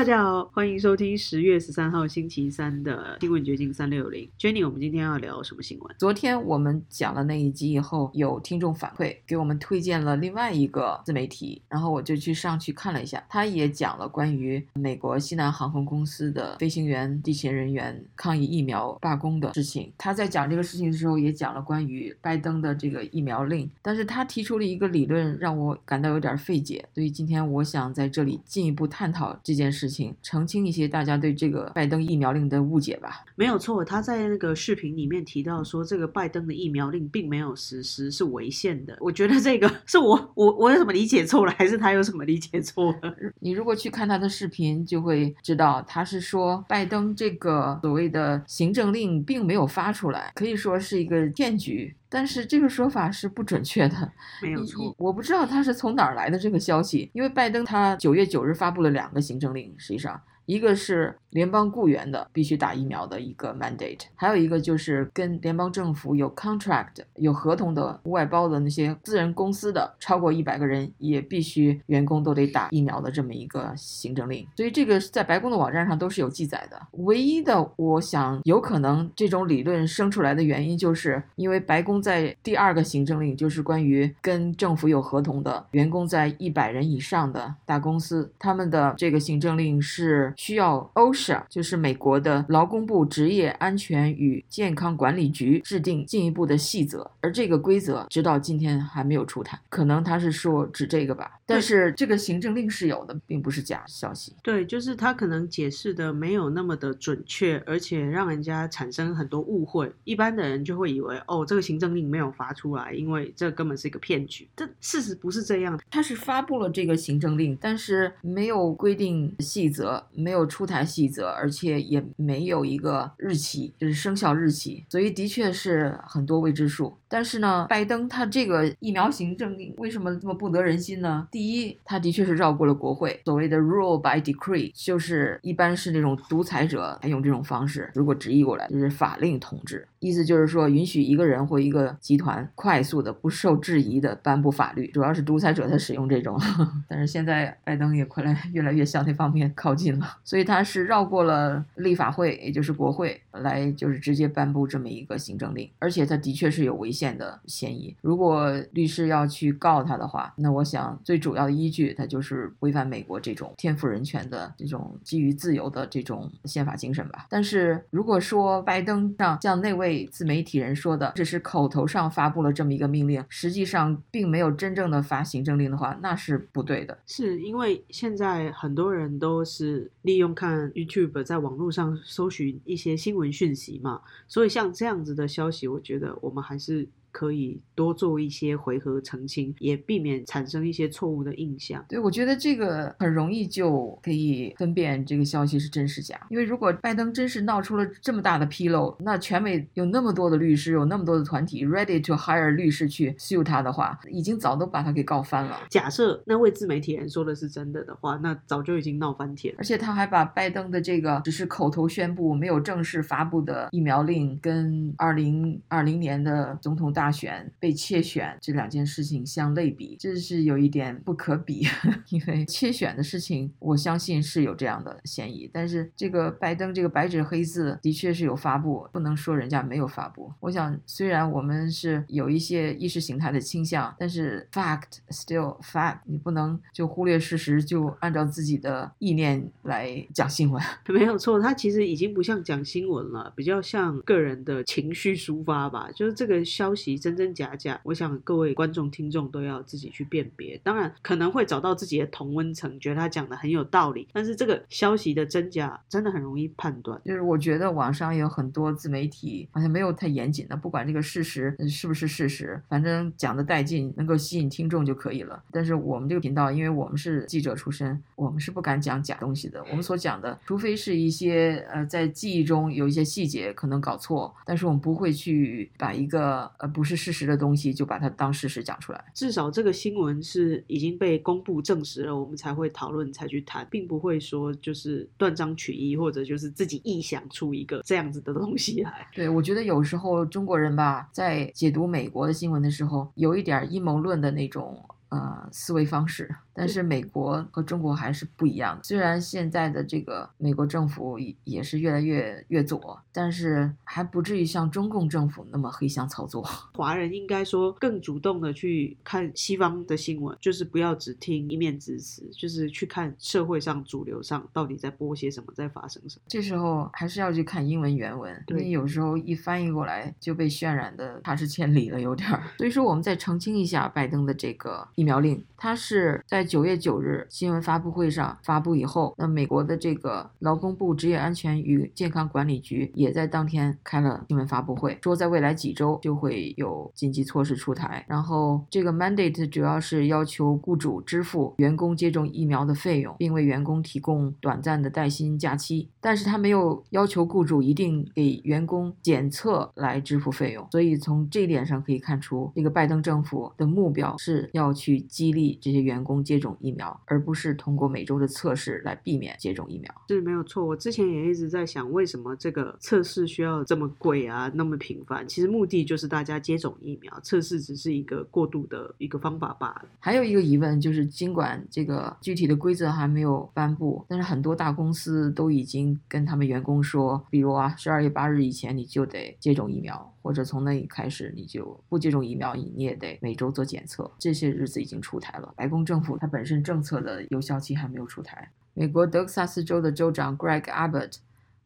大家好，欢迎收听十月十三号星期三的新闻掘金三六零。Jenny，我们今天要聊什么新闻？昨天我们讲了那一集以后，有听众反馈给我们推荐了另外一个自媒体，然后我就去上去看了一下，他也讲了关于美国西南航空公司的飞行员、地勤人员抗议疫苗罢工的事情。他在讲这个事情的时候，也讲了关于拜登的这个疫苗令，但是他提出了一个理论，让我感到有点费解。所以今天我想在这里进一步探讨这件事，澄清一些大家对这个拜登疫苗令的误解吧。没有错，他在那个视频里面提到说，这个拜登的疫苗令并没有实施，是违宪的。我觉得这个是我我我有什么理解错了，还是他有什么理解错了？你如果去看他的视频，就会知道他是说拜登这个所谓的行政令并没有发出来，可以说是一个骗局。但是这个说法是不准确的，没有错。我不知道他是从哪儿来的这个消息，因为拜登他九月九日发布了两个行政令，实际上一个是联邦雇员的必须打疫苗的一个 mandate，还有一个就是跟联邦政府有 contract 有合同的外包的那些私人公司的超过一百个人也必须员工都得打疫苗的这么一个行政令。所以这个在白宫的网站上都是有记载的。唯一的我想有可能这种理论生出来的原因，就是因为白宫。在第二个行政令，就是关于跟政府有合同的员工在一百人以上的大公司，他们的这个行政令是需要 OSHA，就是美国的劳工部职业安全与健康管理局制定进一步的细则，而这个规则直到今天还没有出台，可能他是说指这个吧。但是这个行政令是有的，并不是假消息。对，就是他可能解释的没有那么的准确，而且让人家产生很多误会，一般的人就会以为哦，这个行政。令没有发出来，因为这根本是一个骗局。但事实不是这样，他是发布了这个行政令，但是没有规定细则，没没有出台细则，而且也没有一个日期，就是生效日期，所以的确是很多未知数。但是呢，拜登他这个疫苗行政令为什么这么不得人心呢？第一，他的确是绕过了国会，所谓的 rule by decree，就是一般是那种独裁者才用这种方式。如果直译过来，就是法令统治，意思就是说允许一个人或一个集团快速的、不受质疑的颁布法律。主要是独裁者才使用这种，但是现在拜登也快来越来越向那方面靠近了，所以他是绕过了立法会，也就是国会，来就是直接颁布这么一个行政令，而且他的确是有违宪。的嫌疑，如果律师要去告他的话，那我想最主要的依据，他就是违反美国这种天赋人权的这种基于自由的这种宪法精神吧。但是如果说拜登上像那位自媒体人说的，只是口头上发布了这么一个命令，实际上并没有真正的发行政令的话，那是不对的。是因为现在很多人都是利用看 YouTube 在网络上搜寻一些新闻讯息嘛，所以像这样子的消息，我觉得我们还是。可以多做一些回合澄清，也避免产生一些错误的印象。对，我觉得这个很容易就可以分辨这个消息是真是假。因为如果拜登真是闹出了这么大的纰漏，那全美有那么多的律师，有那么多的团体 ready to hire 律师去 sue 他的话，已经早都把他给告翻了。假设那位自媒体人说的是真的的话，那早就已经闹翻天。而且他还把拜登的这个只是口头宣布、没有正式发布的疫苗令，跟二零二零年的总统大。大选被窃选这两件事情相类比，这是有一点不可比。因为窃选的事情，我相信是有这样的嫌疑。但是这个拜登这个白纸黑字的确是有发布，不能说人家没有发布。我想，虽然我们是有一些意识形态的倾向，但是 fact still fact，你不能就忽略事实，就按照自己的意念来讲新闻。没有错，他其实已经不像讲新闻了，比较像个人的情绪抒发吧。就是这个消息。真真假假，我想各位观众听众都要自己去辨别。当然可能会找到自己的同温层，觉得他讲的很有道理。但是这个消息的真假真的很容易判断。就是我觉得网上有很多自媒体好像没有太严谨的，不管这个事实是不是事实，反正讲的带劲，能够吸引听众就可以了。但是我们这个频道，因为我们是记者出身，我们是不敢讲假东西的。我们所讲的，除非是一些呃在记忆中有一些细节可能搞错，但是我们不会去把一个呃不。不是事实的东西，就把它当事实讲出来。至少这个新闻是已经被公布证实了，我们才会讨论，才去谈，并不会说就是断章取义，或者就是自己臆想出一个这样子的东西来。对，我觉得有时候中国人吧，在解读美国的新闻的时候，有一点阴谋论的那种。呃思维方式。但是美国和中国还是不一样的。虽然现在的这个美国政府也也是越来越越左，但是还不至于像中共政府那么黑箱操作。华人应该说更主动的去看西方的新闻，就是不要只听一面之词，就是去看社会上主流上到底在播些什么，在发生什么。这时候还是要去看英文原文，因为有时候一翻译过来就被渲染的差之千里了，有点儿。所以说，我们再澄清一下拜登的这个疫苗令，它是在。九月九日新闻发布会上发布以后，那美国的这个劳工部职业安全与健康管理局也在当天开了新闻发布会，说在未来几周就会有紧急措施出台。然后这个 mandate 主要是要求雇主支付员工接种疫苗的费用，并为员工提供短暂的带薪假期，但是他没有要求雇主一定给员工检测来支付费用。所以从这一点上可以看出，这个拜登政府的目标是要去激励这些员工接。接种疫苗，而不是通过每周的测试来避免接种疫苗，是没有错。我之前也一直在想，为什么这个测试需要这么贵啊，那么频繁？其实目的就是大家接种疫苗，测试只是一个过渡的一个方法罢了。还有一个疑问就是，尽管这个具体的规则还没有颁布，但是很多大公司都已经跟他们员工说，比如啊，十二月八日以前你就得接种疫苗。或者从那一开始，你就不接种疫苗，你也得每周做检测。这些日子已经出台了。白宫政府它本身政策的有效期还没有出台。美国德克萨斯州的州长 Greg Abbott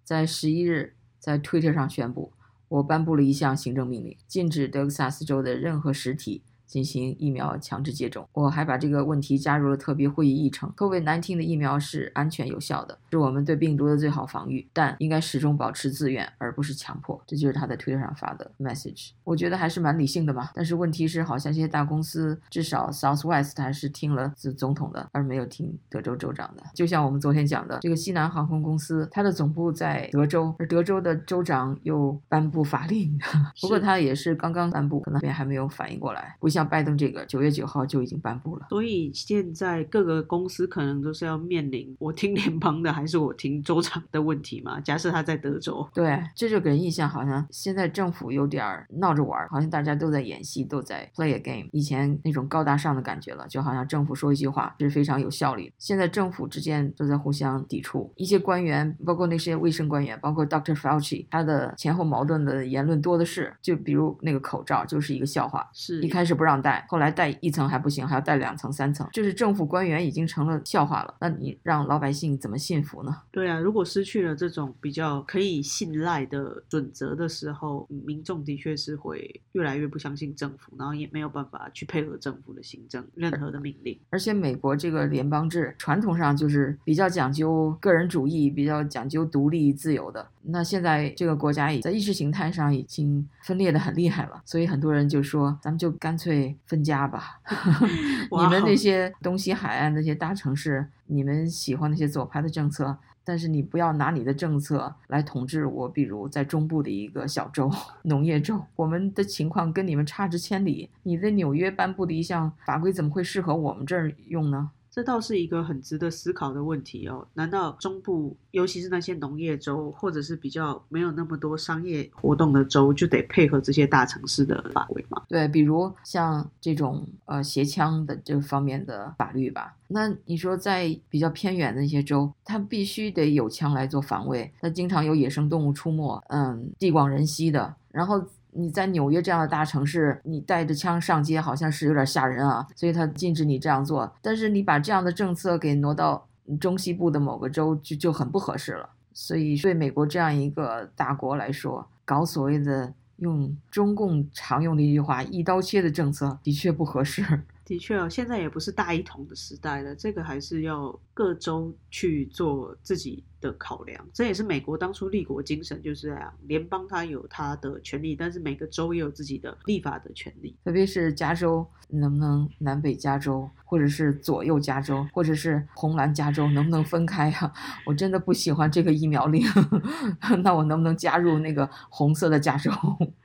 在十一日在 Twitter 上宣布，我颁布了一项行政命令，禁止德克萨斯州的任何实体。进行疫苗强制接种，我还把这个问题加入了特别会议议程。COVID-19 的疫苗是安全有效的，是我们对病毒的最好防御，但应该始终保持自愿，而不是强迫。这就是他在推特上发的 message。我觉得还是蛮理性的嘛。但是问题是，好像这些大公司，至少 Southwest 还是听了总统的，而没有听德州州长的。就像我们昨天讲的，这个西南航空公司，它的总部在德州，而德州的州长又颁布法令。不过他也是刚刚颁布，可能也还没有反应过来。不像拜登这个九月九号就已经颁布了，所以现在各个公司可能都是要面临我听联邦的还是我听州长的问题嘛？假设他在德州，对，这就给人印象好像现在政府有点闹着玩，好像大家都在演戏，都在 play a game，以前那种高大上的感觉了，就好像政府说一句话是非常有效率。现在政府之间都在互相抵触，一些官员，包括那些卫生官员，包括 Dr. Fauci，他的前后矛盾的言论多的是，就比如那个口罩就是一个笑话，是一开始不。不让戴，后来戴一层还不行，还要戴两层、三层，就是政府官员已经成了笑话了。那你让老百姓怎么信服呢？对啊，如果失去了这种比较可以信赖的准则的时候，民众的确是会越来越不相信政府，然后也没有办法去配合政府的行政任何的命令。而且美国这个联邦制传统上就是比较讲究个人主义，比较讲究独立自由的。那现在这个国家已在意识形态上已经分裂的很厉害了，所以很多人就说，咱们就干脆分家吧。你们那些东西海岸那些大城市，你们喜欢那些左派的政策，但是你不要拿你的政策来统治我。比如在中部的一个小州，农业州，我们的情况跟你们差之千里。你在纽约颁布的一项法规，怎么会适合我们这儿用呢？这倒是一个很值得思考的问题哦。难道中部，尤其是那些农业州，或者是比较没有那么多商业活动的州，就得配合这些大城市的法规吗？对，比如像这种呃携枪的这方面的法律吧。那你说在比较偏远的那些州，它必须得有枪来做防卫，它经常有野生动物出没，嗯，地广人稀的，然后。你在纽约这样的大城市，你带着枪上街好像是有点吓人啊，所以他禁止你这样做。但是你把这样的政策给挪到中西部的某个州，就就很不合适了。所以对美国这样一个大国来说，搞所谓的用中共常用的一句话“一刀切”的政策，的确不合适。的确哦，现在也不是大一统的时代了，这个还是要各州去做自己的考量。这也是美国当初立国精神就是这样，联邦它有它的权利，但是每个州也有自己的立法的权利。特别是加州，能不能南北加州，或者是左右加州，或者是红蓝加州，能不能分开呀？我真的不喜欢这个疫苗令，那我能不能加入那个红色的加州？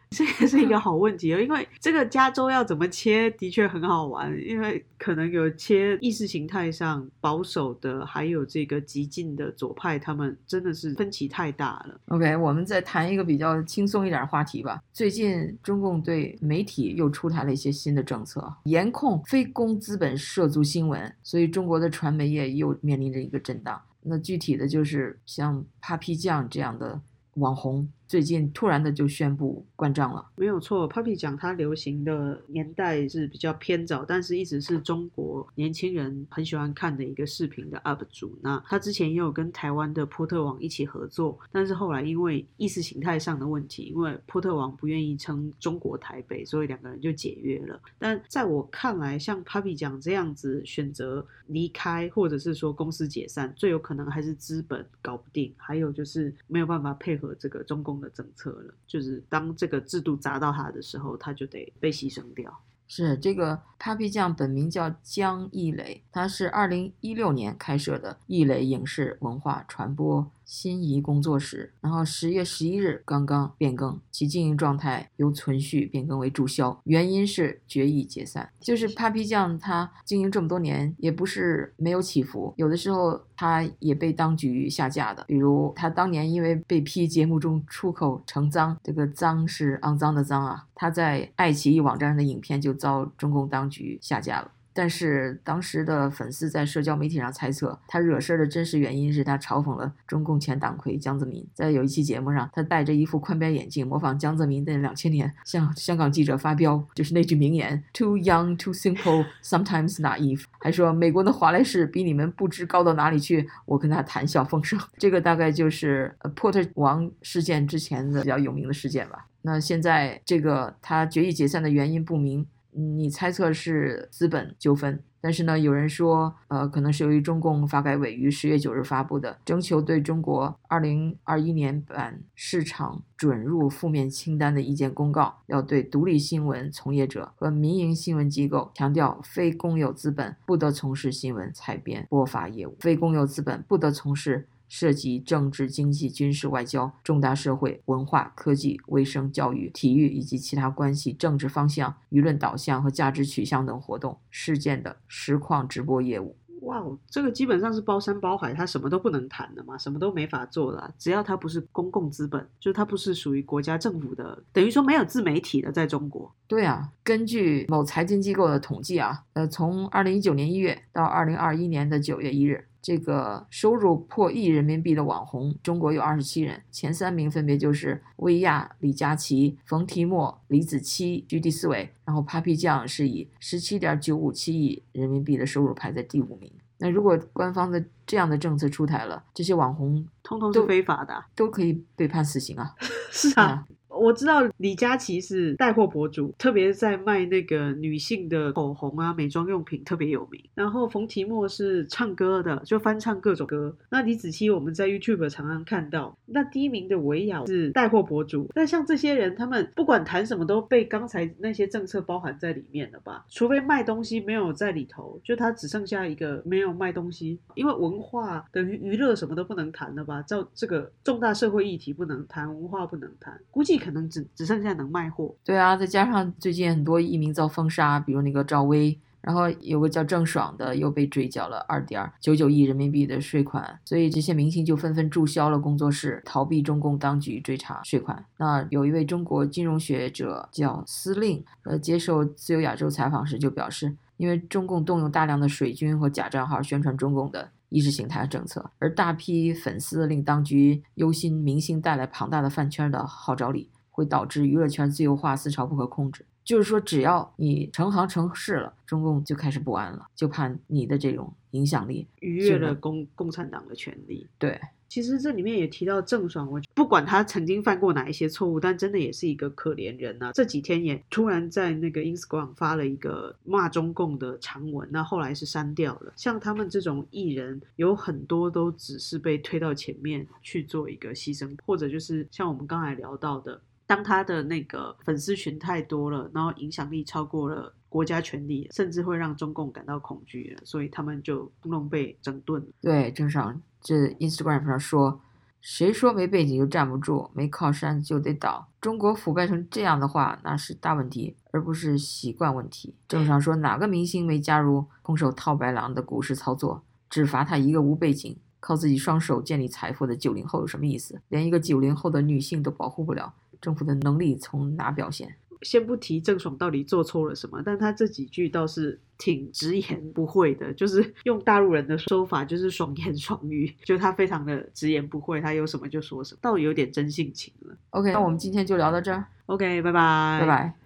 这也是一个好问题哦，因为这个加州要怎么切，的确很好玩，因为可能有切意识形态上保守的，还有这个激进的左派，他们真的是分歧太大了。OK，我们再谈一个比较轻松一点的话题吧。最近中共对媒体又出台了一些新的政策，严控非公资本涉足新闻，所以中国的传媒业又面临着一个震荡。那具体的就是像 Papi 酱这样的网红，最近突然的就宣布关账了。没有错，Papi 讲它流行的年代是比较偏早，但是一直是中国年轻人很喜欢看的一个视频的 UP 主。那他之前也有跟台湾的波特网一起合作，但是后来因为意识形态上的问题，因为波特网不愿意称中国台北，所以两个人就解约了。但在我看来，像 Papi 讲这样子选择离开，或者是说公司解散，最有可能还是资本搞不定，还有就是没有办法配合这个中共的政策了。就是当这个制度砸到他的时候，他就得被牺牲掉。是这个 Papi 酱本名叫江一磊，他是二零一六年开设的一磊影视文化传播新仪工作室，然后十月十一日刚刚变更，其经营状态由存续变更为注销，原因是决议解散。就是 Papi 酱他经营这么多年，也不是没有起伏，有的时候他也被当局下架的，比如他当年因为被批节目中出口成脏，这个脏是肮脏的脏啊，他在爱奇艺网站上的影片就遭中共当局下架了。但是当时的粉丝在社交媒体上猜测，他惹事儿的真实原因是他嘲讽了中共前党魁江泽民。在有一期节目上，他戴着一副宽边眼镜，模仿江泽民在两千年向香港记者发飙，就是那句名言 “Too young, too simple, sometimes naive”，还说美国的华莱士比你们不知高到哪里去，我跟他谈笑风生。这个大概就是呃波特王事件之前的比较有名的事件吧。那现在这个他决议解散的原因不明。你猜测是资本纠纷，但是呢，有人说，呃，可能是由于中共发改委于十月九日发布的征求对中国二零二一年版市场准入负面清单的意见公告，要对独立新闻从业者和民营新闻机构强调，非公有资本不得从事新闻采编播发业务，非公有资本不得从事。涉及政治、经济、军事、外交、重大社会、文化、科技、卫生、教育、体育以及其他关系政治方向、舆论导向和价值取向等活动事件的实况直播业务。哇哦，这个基本上是包山包海，他什么都不能谈的嘛，什么都没法做的，只要他不是公共资本，就他不是属于国家政府的，等于说没有自媒体的，在中国。对啊，根据某财经机构的统计啊，呃，从二零一九年一月到二零二一年的九月一日。这个收入破亿人民币的网红，中国有二十七人，前三名分别就是薇娅、李佳琦、冯提莫、李子柒居第四位，然后 Papi 酱是以十七点九五七亿人民币的收入排在第五名。那如果官方的这样的政策出台了，这些网红通通都非法的、啊，都可以被判死刑啊！是啊。我知道李佳琦是带货博主，特别在卖那个女性的口红啊、美妆用品特别有名。然后冯提莫是唱歌的，就翻唱各种歌。那李子柒我们在 YouTube 常常看到。那第一名的维亚是带货博主。那像这些人，他们不管谈什么都被刚才那些政策包含在里面了吧？除非卖东西没有在里头，就他只剩下一个没有卖东西，因为文化等于娱乐什么都不能谈了吧？照这个重大社会议题不能谈，文化不能谈，估计可可能只只剩下能卖货。对啊，再加上最近很多艺名遭封杀，比如那个赵薇，然后有个叫郑爽的又被追缴了二点九九亿人民币的税款，所以这些明星就纷纷注销了工作室，逃避中共当局追查税款。那有一位中国金融学者叫司令，呃，接受自由亚洲采访时就表示，因为中共动用大量的水军和假账号宣传中共的。意识形态政策，而大批粉丝令当局忧心明星带来庞大的饭圈的号召力，会导致娱乐圈自由化思潮不可控制。就是说，只要你成行成市了，中共就开始不安了，就怕你的这种影响力逾越了共共产党的权利。对。其实这里面也提到郑爽，我不管他曾经犯过哪一些错误，但真的也是一个可怜人啊。这几天也突然在那个 Instagram 发了一个骂中共的长文，那后来是删掉了。像他们这种艺人，有很多都只是被推到前面去做一个牺牲，或者就是像我们刚才聊到的，当他的那个粉丝群太多了，然后影响力超过了国家权力，甚至会让中共感到恐惧，所以他们就通通被整顿。对，郑爽。这 Instagram 上说，谁说没背景就站不住，没靠山就得倒？中国腐败成这样的话，那是大问题，而不是习惯问题。正常说，哪个明星没加入空手套白狼的股市操作？只罚他一个无背景、靠自己双手建立财富的九零后有什么意思？连一个九零后的女性都保护不了，政府的能力从哪表现？先不提郑爽到底做错了什么，但他这几句倒是挺直言不讳的，就是用大陆人的说法，就是爽言爽语，就他非常的直言不讳，他有什么就说什么，倒有点真性情了。OK，那我们今天就聊到这儿，OK，拜拜，拜拜。